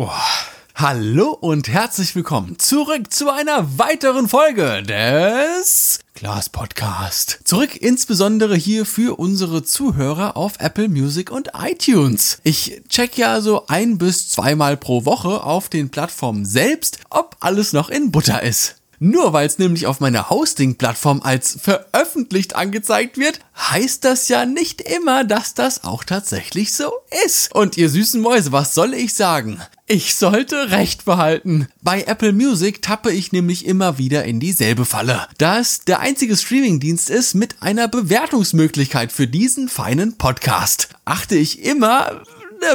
Oh. Hallo und herzlich willkommen zurück zu einer weiteren Folge des Glas Podcast. Zurück insbesondere hier für unsere Zuhörer auf Apple Music und iTunes. Ich check ja so ein bis zweimal pro Woche auf den Plattformen selbst, ob alles noch in Butter ist. Nur weil es nämlich auf meiner Hosting-Plattform als veröffentlicht angezeigt wird, heißt das ja nicht immer, dass das auch tatsächlich so ist. Und ihr süßen Mäuse, was soll ich sagen? Ich sollte Recht behalten. Bei Apple Music tappe ich nämlich immer wieder in dieselbe Falle. Da es der einzige Streamingdienst ist mit einer Bewertungsmöglichkeit für diesen feinen Podcast, achte ich immer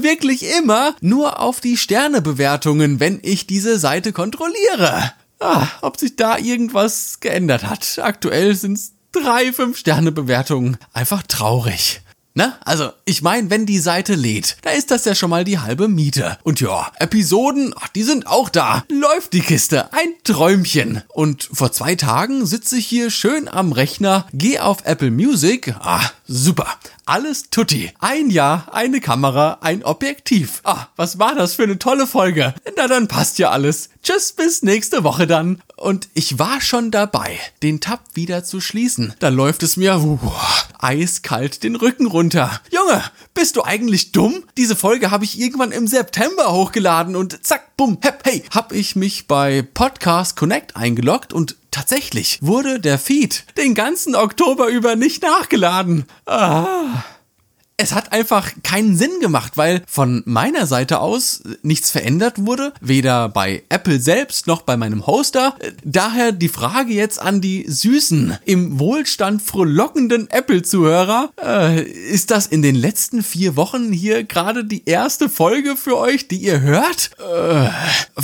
wirklich immer nur auf die Sternebewertungen, wenn ich diese Seite kontrolliere. Ah, ob sich da irgendwas geändert hat. Aktuell sind's drei Fünf-Sterne-Bewertungen. Einfach traurig. Ne? Also, ich meine, wenn die Seite lädt, da ist das ja schon mal die halbe Miete. Und ja, Episoden, ach, die sind auch da. Läuft die Kiste, ein Träumchen. Und vor zwei Tagen sitze ich hier schön am Rechner, geh auf Apple Music. Ah, super. Alles tutti. Ein Jahr, eine Kamera, ein Objektiv. Ah, was war das für eine tolle Folge. Na, dann passt ja alles. Tschüss, bis nächste Woche dann. Und ich war schon dabei, den Tab wieder zu schließen. Da läuft es mir uh, eiskalt den Rücken runter. Junge, bist du eigentlich dumm? Diese Folge habe ich irgendwann im September hochgeladen und zack, bumm, hepp, hey, hab ich mich bei Podcast Connect eingeloggt und Tatsächlich wurde der Feed den ganzen Oktober über nicht nachgeladen. Ah. Es hat einfach keinen Sinn gemacht, weil von meiner Seite aus nichts verändert wurde, weder bei Apple selbst noch bei meinem Hoster. Daher die Frage jetzt an die süßen, im Wohlstand frohlockenden Apple-Zuhörer. Äh, ist das in den letzten vier Wochen hier gerade die erste Folge für euch, die ihr hört? Äh,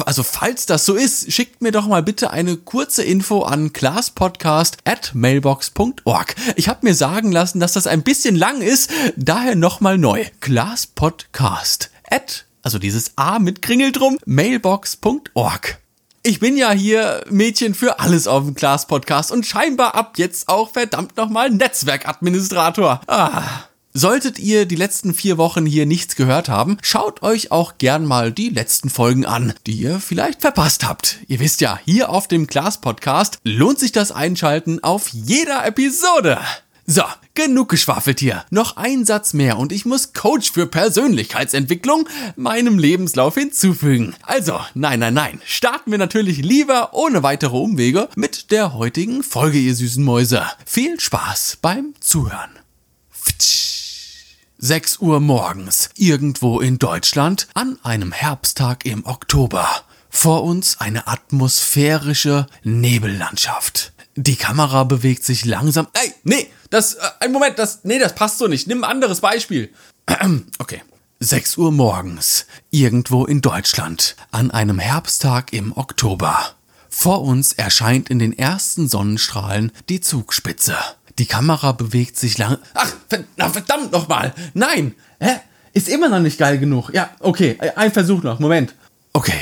also falls das so ist, schickt mir doch mal bitte eine kurze Info an classpodcast at mailbox.org. Ich habe mir sagen lassen, dass das ein bisschen lang ist, daher daher nochmal neu. Class Podcast at, also dieses A mit Kringel drum, mailbox.org. Ich bin ja hier Mädchen für alles auf dem Class Podcast und scheinbar ab jetzt auch verdammt nochmal Netzwerkadministrator. Ah. Solltet ihr die letzten vier Wochen hier nichts gehört haben, schaut euch auch gern mal die letzten Folgen an, die ihr vielleicht verpasst habt. Ihr wisst ja, hier auf dem Class Podcast lohnt sich das Einschalten auf jeder Episode. So, genug geschwafelt hier. Noch ein Satz mehr und ich muss Coach für Persönlichkeitsentwicklung meinem Lebenslauf hinzufügen. Also, nein, nein, nein. Starten wir natürlich lieber ohne weitere Umwege mit der heutigen Folge, ihr süßen Mäuse. Viel Spaß beim Zuhören. 6 Uhr morgens, irgendwo in Deutschland, an einem Herbsttag im Oktober. Vor uns eine atmosphärische Nebellandschaft. Die Kamera bewegt sich langsam. Ey, nee, das, äh, ein Moment, das, nee, das passt so nicht. Nimm ein anderes Beispiel. Okay. 6 Uhr morgens, irgendwo in Deutschland, an einem Herbsttag im Oktober. Vor uns erscheint in den ersten Sonnenstrahlen die Zugspitze. Die Kamera bewegt sich lang. Ach, verdammt nochmal! Nein! Hä? Ist immer noch nicht geil genug. Ja, okay, ein Versuch noch. Moment. Okay.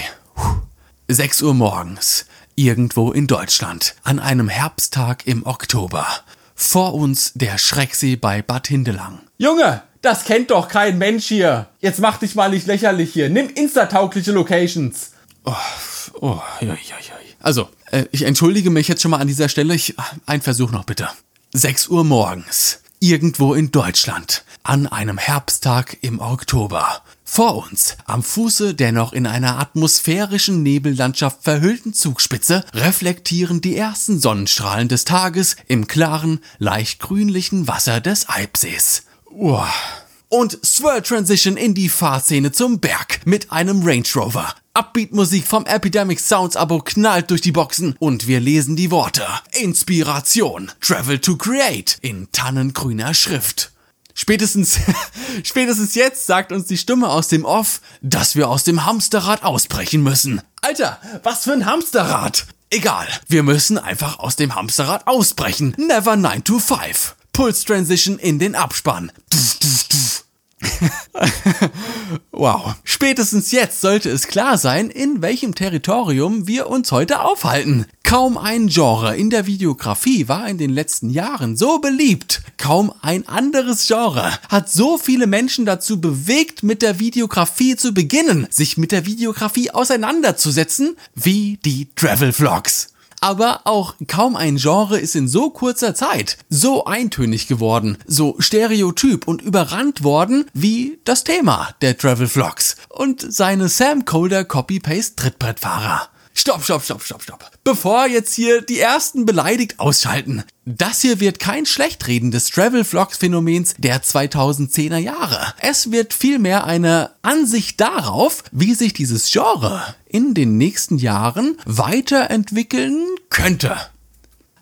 6 Uhr morgens, irgendwo in Deutschland, an einem Herbsttag im Oktober. Vor uns der Schrecksee bei Bad Hindelang. Junge, das kennt doch kein Mensch hier. Jetzt mach dich mal nicht lächerlich hier. Nimm instataugliche Locations. Oh, oh, ja, ja, ja. Also, äh, ich entschuldige mich jetzt schon mal an dieser Stelle. Ich, ein Versuch noch bitte. 6 Uhr morgens. Irgendwo in Deutschland. An einem Herbsttag im Oktober. Vor uns, am Fuße der noch in einer atmosphärischen Nebellandschaft verhüllten Zugspitze, reflektieren die ersten Sonnenstrahlen des Tages im klaren, leicht grünlichen Wasser des Eibsees. Uah. Und Swirl Transition in die Fahrszene zum Berg mit einem Range Rover. Upbeat-Musik vom Epidemic Sounds Abo knallt durch die Boxen und wir lesen die Worte Inspiration, Travel to Create in tannengrüner Schrift. Spätestens, spätestens jetzt sagt uns die Stimme aus dem Off, dass wir aus dem Hamsterrad ausbrechen müssen. Alter, was für ein Hamsterrad? Egal, wir müssen einfach aus dem Hamsterrad ausbrechen. Never 9 to 5. Pulse Transition in den Abspann. wow. Spätestens jetzt sollte es klar sein, in welchem Territorium wir uns heute aufhalten. Kaum ein Genre in der Videografie war in den letzten Jahren so beliebt. Kaum ein anderes Genre hat so viele Menschen dazu bewegt, mit der Videografie zu beginnen, sich mit der Videografie auseinanderzusetzen, wie die Travel Vlogs. Aber auch kaum ein Genre ist in so kurzer Zeit so eintönig geworden, so stereotyp und überrannt worden wie das Thema der Travel Vlogs und seine Sam Colder Copy-Paste Trittbrettfahrer. Stopp, stopp, stopp, stopp, stopp. Bevor jetzt hier die ersten beleidigt ausschalten. Das hier wird kein Schlechtreden des Travel Vlogs Phänomens der 2010er Jahre. Es wird vielmehr eine Ansicht darauf, wie sich dieses Genre in den nächsten Jahren weiterentwickeln könnte.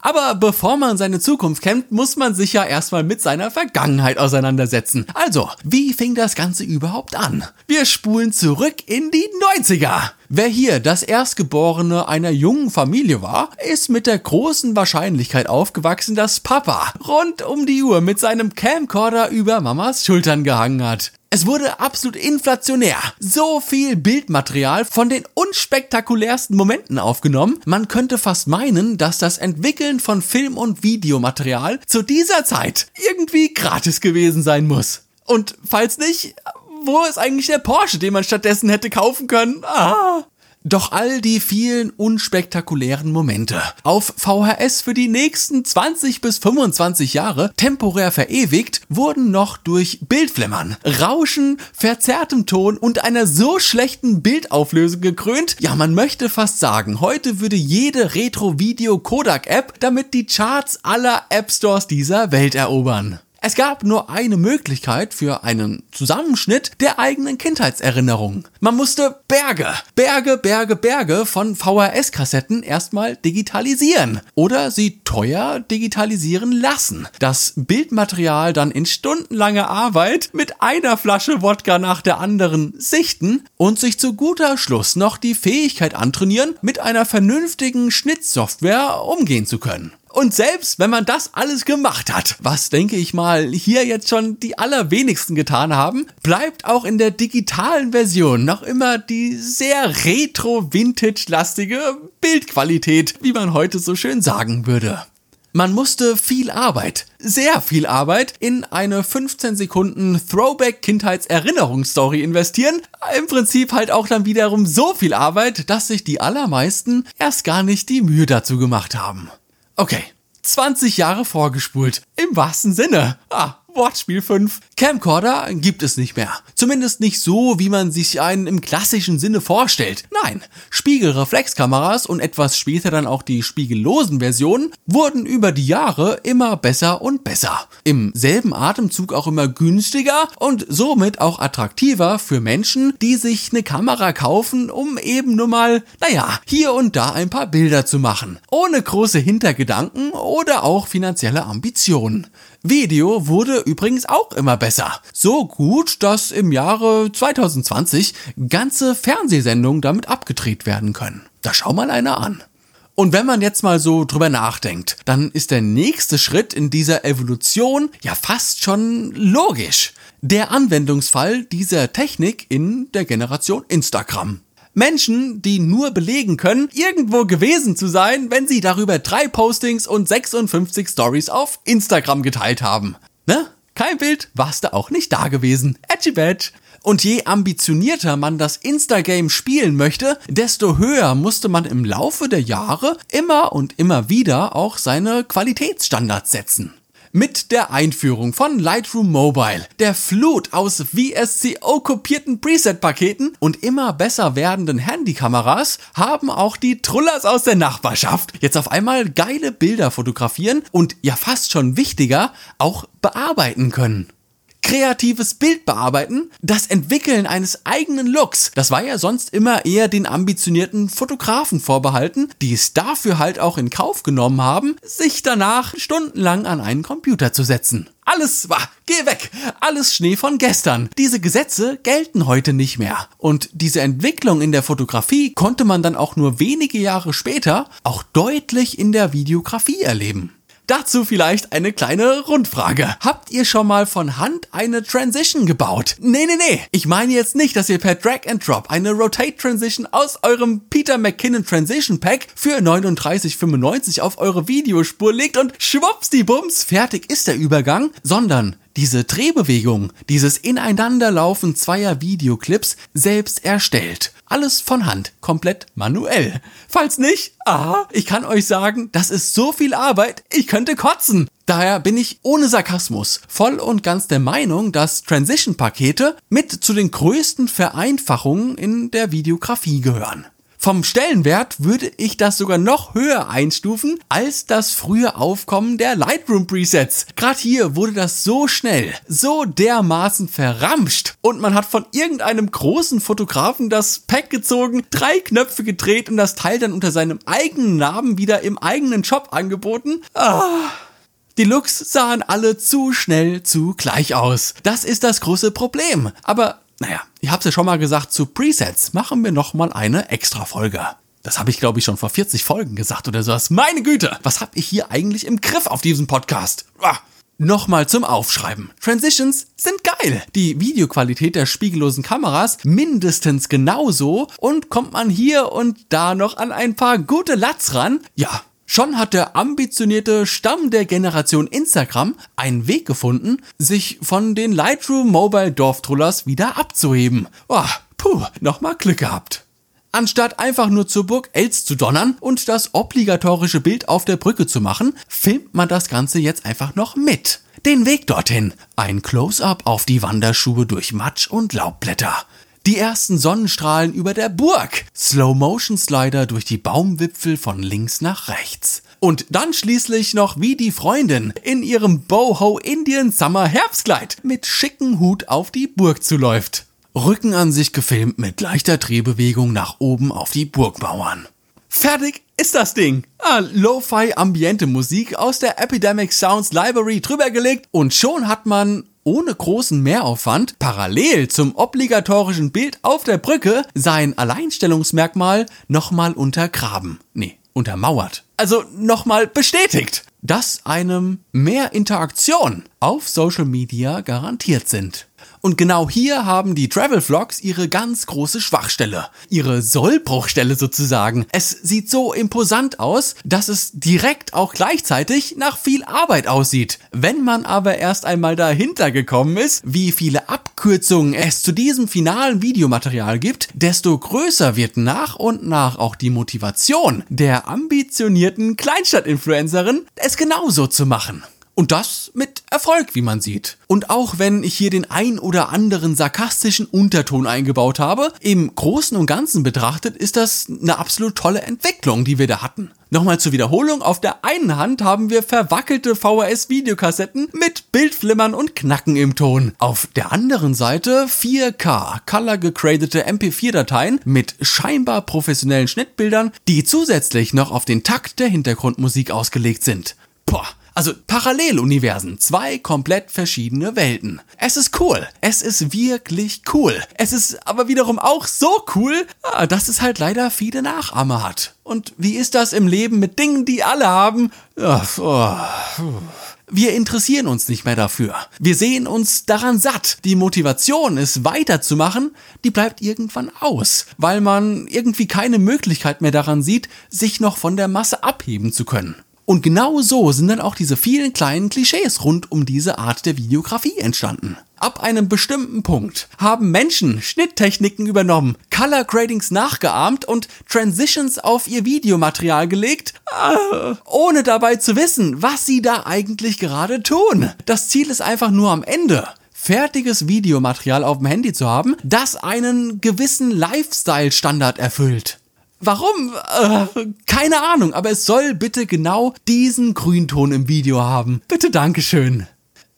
Aber bevor man seine Zukunft kennt, muss man sich ja erstmal mit seiner Vergangenheit auseinandersetzen. Also, wie fing das Ganze überhaupt an? Wir spulen zurück in die 90er. Wer hier das Erstgeborene einer jungen Familie war, ist mit der großen Wahrscheinlichkeit aufgewachsen, dass Papa rund um die Uhr mit seinem Camcorder über Mamas Schultern gehangen hat. Es wurde absolut inflationär. So viel Bildmaterial von den unspektakulärsten Momenten aufgenommen. Man könnte fast meinen, dass das Entwickeln von Film- und Videomaterial zu dieser Zeit irgendwie gratis gewesen sein muss. Und falls nicht, wo ist eigentlich der Porsche, den man stattdessen hätte kaufen können? Ah. Doch all die vielen unspektakulären Momente auf VHS für die nächsten 20 bis 25 Jahre temporär verewigt, wurden noch durch Bildflimmern, Rauschen, verzerrtem Ton und einer so schlechten Bildauflösung gekrönt, ja man möchte fast sagen, heute würde jede Retro-Video-Kodak-App damit die Charts aller App Stores dieser Welt erobern. Es gab nur eine Möglichkeit für einen Zusammenschnitt der eigenen Kindheitserinnerungen. Man musste Berge, Berge, Berge, Berge von VHS-Kassetten erstmal digitalisieren oder sie teuer digitalisieren lassen. Das Bildmaterial dann in stundenlanger Arbeit mit einer Flasche Wodka nach der anderen sichten und sich zu guter Schluss noch die Fähigkeit antrainieren, mit einer vernünftigen Schnittsoftware umgehen zu können. Und selbst wenn man das alles gemacht hat, was denke ich mal hier jetzt schon die allerwenigsten getan haben, bleibt auch in der digitalen Version noch immer die sehr retro-vintage-lastige Bildqualität, wie man heute so schön sagen würde. Man musste viel Arbeit, sehr viel Arbeit in eine 15 Sekunden Throwback Kindheitserinnerungsstory investieren. Im Prinzip halt auch dann wiederum so viel Arbeit, dass sich die allermeisten erst gar nicht die Mühe dazu gemacht haben. Okay, 20 Jahre vorgespult. Im wahrsten Sinne. Ah, Wortspiel 5. Camcorder gibt es nicht mehr. Zumindest nicht so, wie man sich einen im klassischen Sinne vorstellt. Nein, Spiegelreflexkameras und etwas später dann auch die spiegellosen Versionen wurden über die Jahre immer besser und besser. Im selben Atemzug auch immer günstiger und somit auch attraktiver für Menschen, die sich eine Kamera kaufen, um eben nur mal, naja, hier und da ein paar Bilder zu machen. Ohne große Hintergedanken oder auch finanzielle Ambitionen. Video wurde übrigens auch immer besser. So gut, dass im Jahre 2020 ganze Fernsehsendungen damit abgedreht werden können. Da schau mal einer an. Und wenn man jetzt mal so drüber nachdenkt, dann ist der nächste Schritt in dieser Evolution ja fast schon logisch. Der Anwendungsfall dieser Technik in der Generation Instagram. Menschen, die nur belegen können, irgendwo gewesen zu sein, wenn sie darüber drei Postings und 56 Stories auf Instagram geteilt haben. Ne? Kein Bild, warst du auch nicht da gewesen. Edgy. Und je ambitionierter man das Instagame spielen möchte, desto höher musste man im Laufe der Jahre immer und immer wieder auch seine Qualitätsstandards setzen. Mit der Einführung von Lightroom Mobile, der Flut aus VSCO-kopierten Preset-Paketen und immer besser werdenden Handykameras haben auch die Trullers aus der Nachbarschaft jetzt auf einmal geile Bilder fotografieren und ja fast schon wichtiger, auch bearbeiten können kreatives Bild bearbeiten, das Entwickeln eines eigenen Looks. Das war ja sonst immer eher den ambitionierten Fotografen vorbehalten, die es dafür halt auch in Kauf genommen haben, sich danach stundenlang an einen Computer zu setzen. Alles war, geh weg, alles Schnee von gestern. Diese Gesetze gelten heute nicht mehr. Und diese Entwicklung in der Fotografie konnte man dann auch nur wenige Jahre später auch deutlich in der Videografie erleben. Dazu vielleicht eine kleine Rundfrage. Habt ihr schon mal von Hand eine Transition gebaut? Nee, nee, nee. Ich meine jetzt nicht, dass ihr per Drag and Drop eine Rotate Transition aus eurem Peter McKinnon Transition Pack für 39,95 auf eure Videospur legt und schwuppsdiebums, fertig ist der Übergang, sondern diese Drehbewegung, dieses Ineinanderlaufen zweier Videoclips selbst erstellt. Alles von Hand, komplett manuell. Falls nicht, aha, ich kann euch sagen, das ist so viel Arbeit, ich könnte kotzen. Daher bin ich ohne Sarkasmus voll und ganz der Meinung, dass Transition-Pakete mit zu den größten Vereinfachungen in der Videografie gehören. Vom Stellenwert würde ich das sogar noch höher einstufen als das frühe Aufkommen der Lightroom Presets. Gerade hier wurde das so schnell, so dermaßen verramscht und man hat von irgendeinem großen Fotografen das Pack gezogen, drei Knöpfe gedreht und das Teil dann unter seinem eigenen Namen wieder im eigenen Shop angeboten. Ah. Die Looks sahen alle zu schnell zu gleich aus. Das ist das große Problem. Aber naja, ich hab's ja schon mal gesagt, zu Presets machen wir nochmal eine extra Folge. Das habe ich, glaube ich, schon vor 40 Folgen gesagt oder sowas. Meine Güte, was habe ich hier eigentlich im Griff auf diesem Podcast? Ah. Nochmal zum Aufschreiben. Transitions sind geil. Die Videoqualität der spiegellosen Kameras mindestens genauso und kommt man hier und da noch an ein paar gute Lats ran. Ja, Schon hat der ambitionierte Stamm der Generation Instagram einen Weg gefunden, sich von den Lightroom Mobile Dorftrollers wieder abzuheben. Oh, puh, nochmal Glück gehabt. Anstatt einfach nur zur Burg Els zu donnern und das obligatorische Bild auf der Brücke zu machen, filmt man das Ganze jetzt einfach noch mit. Den Weg dorthin. Ein Close-up auf die Wanderschuhe durch Matsch und Laubblätter. Die ersten Sonnenstrahlen über der Burg. Slow-Motion-Slider durch die Baumwipfel von links nach rechts. Und dann schließlich noch wie die Freundin in ihrem Boho Indian Summer Herbstkleid mit schicken Hut auf die Burg zuläuft. Rücken an sich gefilmt mit leichter Drehbewegung nach oben auf die Burgmauern. Fertig ist das Ding. Ah, Lo-Fi Ambiente Musik aus der Epidemic Sounds Library drübergelegt und schon hat man ohne großen Mehraufwand parallel zum obligatorischen Bild auf der Brücke sein Alleinstellungsmerkmal nochmal untergraben. Nee, untermauert. Also nochmal bestätigt, dass einem mehr Interaktion auf Social Media garantiert sind. Und genau hier haben die Travel Vlogs ihre ganz große Schwachstelle. Ihre Sollbruchstelle sozusagen. Es sieht so imposant aus, dass es direkt auch gleichzeitig nach viel Arbeit aussieht. Wenn man aber erst einmal dahinter gekommen ist, wie viele Abkürzungen es zu diesem finalen Videomaterial gibt, desto größer wird nach und nach auch die Motivation der ambitionierten Kleinstadt-Influencerin, es genauso zu machen. Und das mit Erfolg, wie man sieht. Und auch wenn ich hier den ein oder anderen sarkastischen Unterton eingebaut habe, im Großen und Ganzen betrachtet ist das eine absolut tolle Entwicklung, die wir da hatten. Nochmal zur Wiederholung, auf der einen Hand haben wir verwackelte VHS-Videokassetten mit Bildflimmern und Knacken im Ton. Auf der anderen Seite 4K color gegradete MP4-Dateien mit scheinbar professionellen Schnittbildern, die zusätzlich noch auf den Takt der Hintergrundmusik ausgelegt sind. Boah, also Paralleluniversen, zwei komplett verschiedene Welten. Es ist cool. Es ist wirklich cool. Es ist aber wiederum auch so cool, ah, dass es halt leider viele Nachahmer hat. Und wie ist das im Leben mit Dingen, die alle haben? Wir interessieren uns nicht mehr dafür. Wir sehen uns daran satt. Die Motivation, es weiterzumachen, die bleibt irgendwann aus, weil man irgendwie keine Möglichkeit mehr daran sieht, sich noch von der Masse abheben zu können. Und genau so sind dann auch diese vielen kleinen Klischees rund um diese Art der Videografie entstanden. Ab einem bestimmten Punkt haben Menschen Schnitttechniken übernommen, Color Gradings nachgeahmt und Transitions auf ihr Videomaterial gelegt, äh, ohne dabei zu wissen, was sie da eigentlich gerade tun. Das Ziel ist einfach nur am Ende fertiges Videomaterial auf dem Handy zu haben, das einen gewissen Lifestyle-Standard erfüllt. Warum? Äh, keine Ahnung, aber es soll bitte genau diesen Grünton im Video haben. Bitte Dankeschön.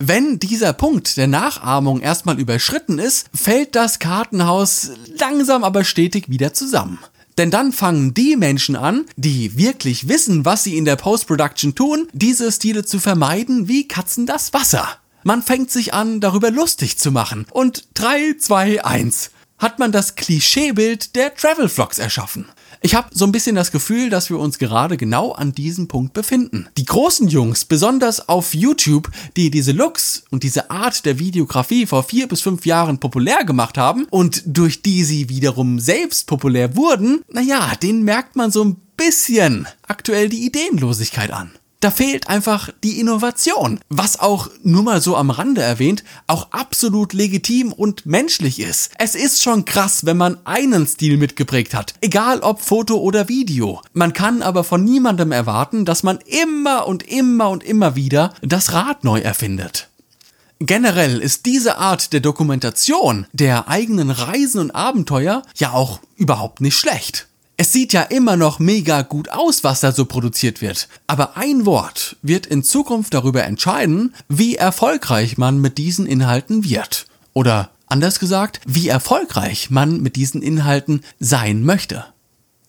Wenn dieser Punkt der Nachahmung erstmal überschritten ist, fällt das Kartenhaus langsam aber stetig wieder zusammen. Denn dann fangen die Menschen an, die wirklich wissen, was sie in der Post-Production tun, diese Stile zu vermeiden wie Katzen das Wasser. Man fängt sich an, darüber lustig zu machen. Und 3, 2, 1 hat man das Klischeebild der Travel Vlogs erschaffen. Ich habe so ein bisschen das Gefühl, dass wir uns gerade genau an diesem Punkt befinden. Die großen Jungs, besonders auf YouTube, die diese Looks und diese Art der Videografie vor vier bis fünf Jahren populär gemacht haben und durch die sie wiederum selbst populär wurden, naja, denen merkt man so ein bisschen aktuell die Ideenlosigkeit an. Da fehlt einfach die Innovation, was auch nur mal so am Rande erwähnt, auch absolut legitim und menschlich ist. Es ist schon krass, wenn man einen Stil mitgeprägt hat, egal ob Foto oder Video. Man kann aber von niemandem erwarten, dass man immer und immer und immer wieder das Rad neu erfindet. Generell ist diese Art der Dokumentation der eigenen Reisen und Abenteuer ja auch überhaupt nicht schlecht. Es sieht ja immer noch mega gut aus, was da so produziert wird. Aber ein Wort wird in Zukunft darüber entscheiden, wie erfolgreich man mit diesen Inhalten wird. Oder anders gesagt, wie erfolgreich man mit diesen Inhalten sein möchte.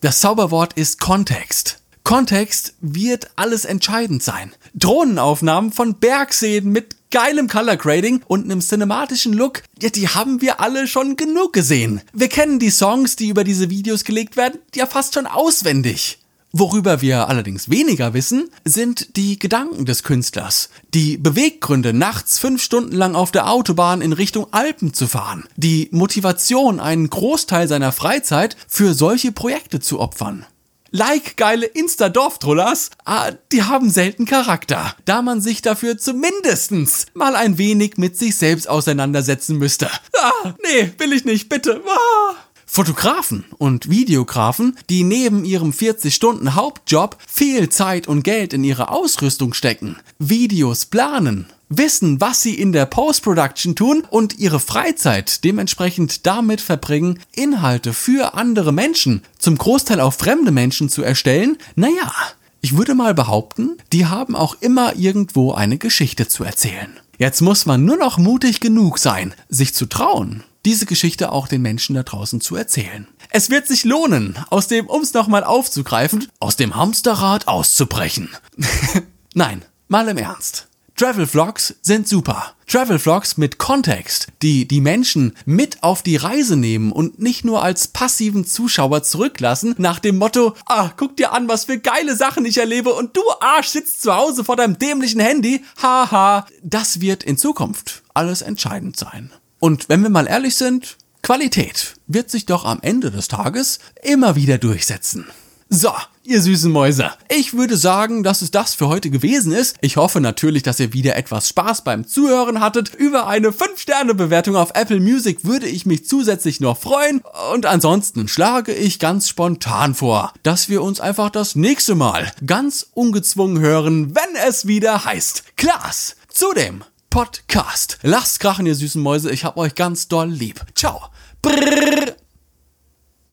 Das Zauberwort ist Kontext. Kontext wird alles entscheidend sein. Drohnenaufnahmen von Bergseen mit geilem Color Grading und einem cinematischen Look, ja, die haben wir alle schon genug gesehen. Wir kennen die Songs, die über diese Videos gelegt werden, ja fast schon auswendig. Worüber wir allerdings weniger wissen, sind die Gedanken des Künstlers. Die Beweggründe, nachts fünf Stunden lang auf der Autobahn in Richtung Alpen zu fahren. Die Motivation, einen Großteil seiner Freizeit für solche Projekte zu opfern like geile Insta-Dorftrollers, ah, die haben selten Charakter, da man sich dafür zumindestens mal ein wenig mit sich selbst auseinandersetzen müsste. Ah, nee, will ich nicht, bitte. Ah. Fotografen und Videografen, die neben ihrem 40-Stunden-Hauptjob viel Zeit und Geld in ihre Ausrüstung stecken, Videos planen, wissen, was sie in der Post-Production tun und ihre Freizeit dementsprechend damit verbringen, Inhalte für andere Menschen, zum Großteil auch fremde Menschen zu erstellen, naja, ich würde mal behaupten, die haben auch immer irgendwo eine Geschichte zu erzählen. Jetzt muss man nur noch mutig genug sein, sich zu trauen, diese Geschichte auch den Menschen da draußen zu erzählen. Es wird sich lohnen, aus dem, um es nochmal aufzugreifen, aus dem Hamsterrad auszubrechen. Nein, mal im Ernst. Travel Vlogs sind super. Travel Vlogs mit Kontext, die die Menschen mit auf die Reise nehmen und nicht nur als passiven Zuschauer zurücklassen nach dem Motto, ah, guck dir an, was für geile Sachen ich erlebe und du Arsch sitzt zu Hause vor deinem dämlichen Handy. Haha, das wird in Zukunft alles entscheidend sein. Und wenn wir mal ehrlich sind, Qualität wird sich doch am Ende des Tages immer wieder durchsetzen. So, ihr süßen Mäuse. Ich würde sagen, dass es das für heute gewesen ist. Ich hoffe natürlich, dass ihr wieder etwas Spaß beim Zuhören hattet. Über eine 5-Sterne-Bewertung auf Apple Music würde ich mich zusätzlich noch freuen. Und ansonsten schlage ich ganz spontan vor, dass wir uns einfach das nächste Mal ganz ungezwungen hören, wenn es wieder heißt Klaas zu dem Podcast. Lasst krachen, ihr süßen Mäuse. Ich hab euch ganz doll lieb. Ciao. Brrr.